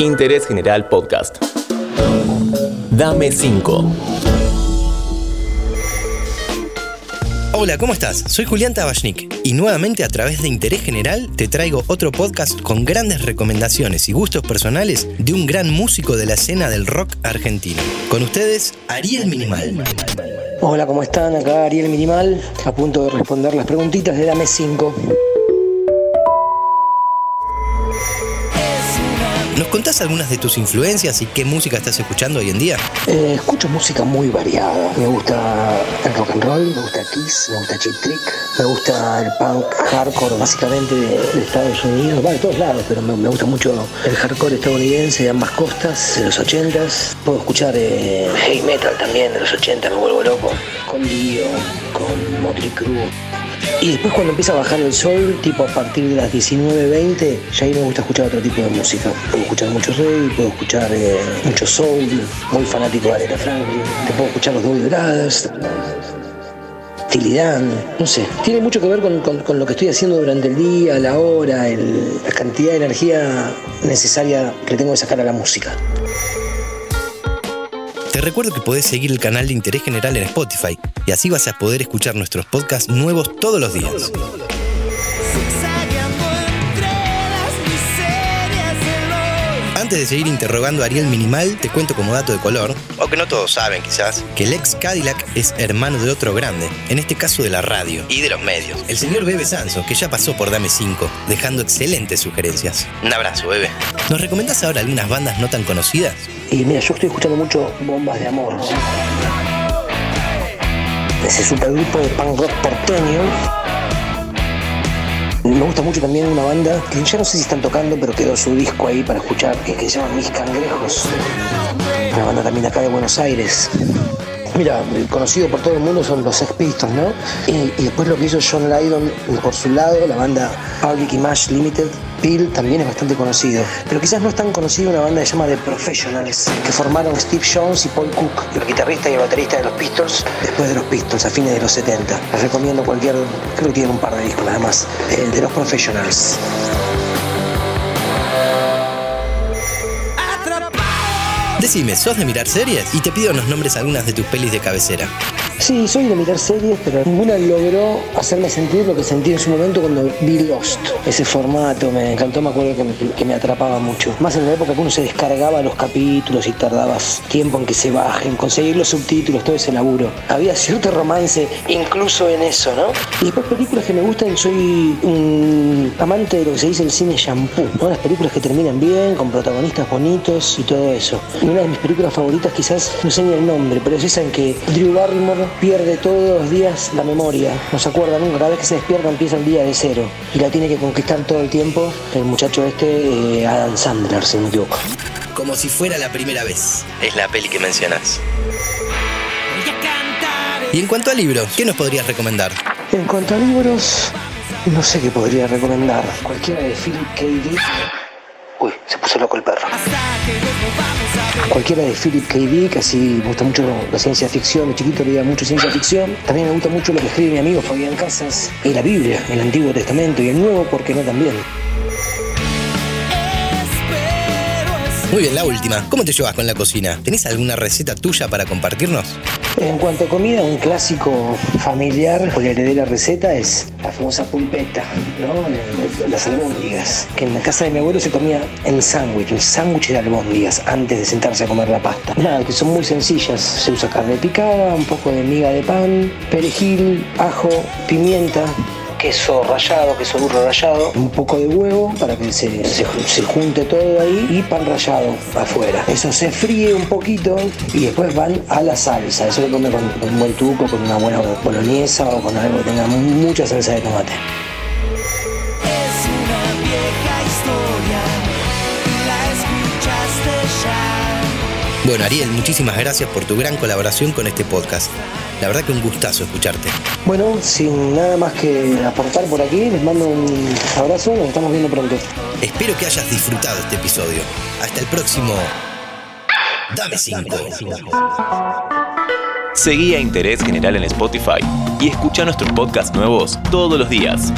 Interés General Podcast. Dame 5. Hola, ¿cómo estás? Soy Julián Tabachnik y nuevamente a través de Interés General te traigo otro podcast con grandes recomendaciones y gustos personales de un gran músico de la escena del rock argentino. Con ustedes, Ariel Minimal. Hola, ¿cómo están? Acá Ariel Minimal, a punto de responder las preguntitas de Dame 5. ¿Nos contás algunas de tus influencias y qué música estás escuchando hoy en día? Eh, escucho música muy variada. Me gusta el rock and roll, me gusta Kiss, me gusta Chip Trick, me gusta el punk hardcore básicamente de, Estados Unidos, va de todos lados, pero me, gusta mucho el hardcore estadounidense de ambas costas, de los 80s. Puedo escuchar eh, heavy metal también de los 80, me vuelvo loco, con Dio, con Motley Crue. Y después cuando empieza a bajar el sol, tipo a partir de las 19.20, ya ahí me gusta escuchar otro tipo de música. Puedo escuchar mucho reggae, puedo escuchar eh, mucho soul, muy fanático de Aretha Franklin, te puedo escuchar los Doobie Brothers, Tilidan, no sé. Tiene mucho que ver con, lo que estoy haciendo durante el día, la hora, la cantidad de energía necesaria que tengo que sacar a la música. Te recuerdo que podés seguir el canal de Interés General en Spotify y así vas a poder escuchar nuestros podcasts nuevos todos los días. Antes de seguir interrogando a Ariel Minimal, te cuento como dato de color, o que no todos saben quizás, que el ex Cadillac es hermano de otro grande, en este caso de la radio y de los medios, el señor Bebe Sanso, que ya pasó por Dame 5, dejando excelentes sugerencias. Un abrazo, Bebe. ¿Nos recomendás ahora algunas bandas no tan conocidas? Y mira, yo estoy escuchando mucho Bombas de Amor. Ese supergrupo de punk rock porteño. Me gusta mucho también una banda que ya no sé si están tocando, pero quedó su disco ahí para escuchar, que, se llama Mis Cangrejos. Una banda también acá de Buenos Aires. Mira, conocido por todo el mundo son los Sex Pistols, ¿no? Y, después lo que hizo John Lydon por su lado, la banda Public Image Limited, Peel también es bastante conocido. Pero quizás no es tan conocido una banda que se llama The Professionals, que formaron Steve Jones y Paul Cook, el guitarrista y el baterista de los Pistols, después de los Pistols, a fines de los 70. Les recomiendo cualquier, creo que tienen un par de discos nada más, eh, de los Professionals. Decime, ¿sos de mirar series? Y te pido nos nombres algunas de tus pelis de cabecera. Sí, soy de mirar series, pero ninguna logró hacerme sentir lo que sentí en su momento cuando vi Lost. Ese formato me encantó, me acuerdo que me, atrapaba mucho. Más en la época que uno se descargaba los capítulos y tardabas tiempo en que se bajen, conseguir los subtítulos, todo ese laburo. Había cierto romance incluso en eso, ¿no? Y después películas que me gustan, soy un amante de lo que se dice el cine shampoo, ¿no? Las películas que terminan bien, con protagonistas bonitos y todo eso. Una de mis películas favoritas quizás, no sé ni el nombre, pero es esa en que Drew Barrymore pierde todos los días la memoria, no se acuerda nunca, cada vez que se despierta empieza el día de cero y la tiene que conquistar todo el tiempo el muchacho este, eh, Adam Sandler, si no me equivoco. Como si fuera la primera vez, es la peli que mencionas. Y en cuanto a libros, ¿qué nos podrías recomendar? En cuanto a libros, no sé qué podría recomendar. Cualquiera de Philip K. Dick. Uy, se puso loco el perro cualquiera de Philip K. Dick, así me gusta mucho la ciencia ficción, de chiquito leía mucho ciencia ficción. También me gusta mucho lo que escribe mi amigo Fabián Casas, y la Biblia, el Antiguo Testamento y el Nuevo, ¿por qué no también? Muy bien, la última. ¿Cómo te llevas con la cocina? ¿Tenés alguna receta tuya para compartirnos? En cuanto a comida, un clásico familiar, porque heredé la receta, es la famosa pulpeta, ¿no? Las albóndigas, que en la casa de mi abuelo se comía en sándwich, el sándwich de albóndigas, antes de sentarse a comer la pasta. Nada, que son muy sencillas. Se usa carne picada, un poco de miga de pan, perejil, ajo, pimienta, queso rallado, queso duro rallado, un poco de huevo para que se, se, junte todo ahí y pan rallado afuera. Eso se fríe un poquito y después van a la salsa. Eso lo come con, un buen tuco, con una buena boloñesa o con algo que tenga mucha salsa de tomate. Bueno, Ariel, muchísimas gracias por tu gran colaboración con este podcast. La verdad que un gustazo escucharte. Bueno, sin nada más que aportar por aquí, les mando un abrazo, nos estamos viendo pronto. Espero que hayas disfrutado este episodio. Hasta el próximo. Dame 5. Seguí a Interés General en Spotify y escucha nuestros podcasts nuevos todos los días.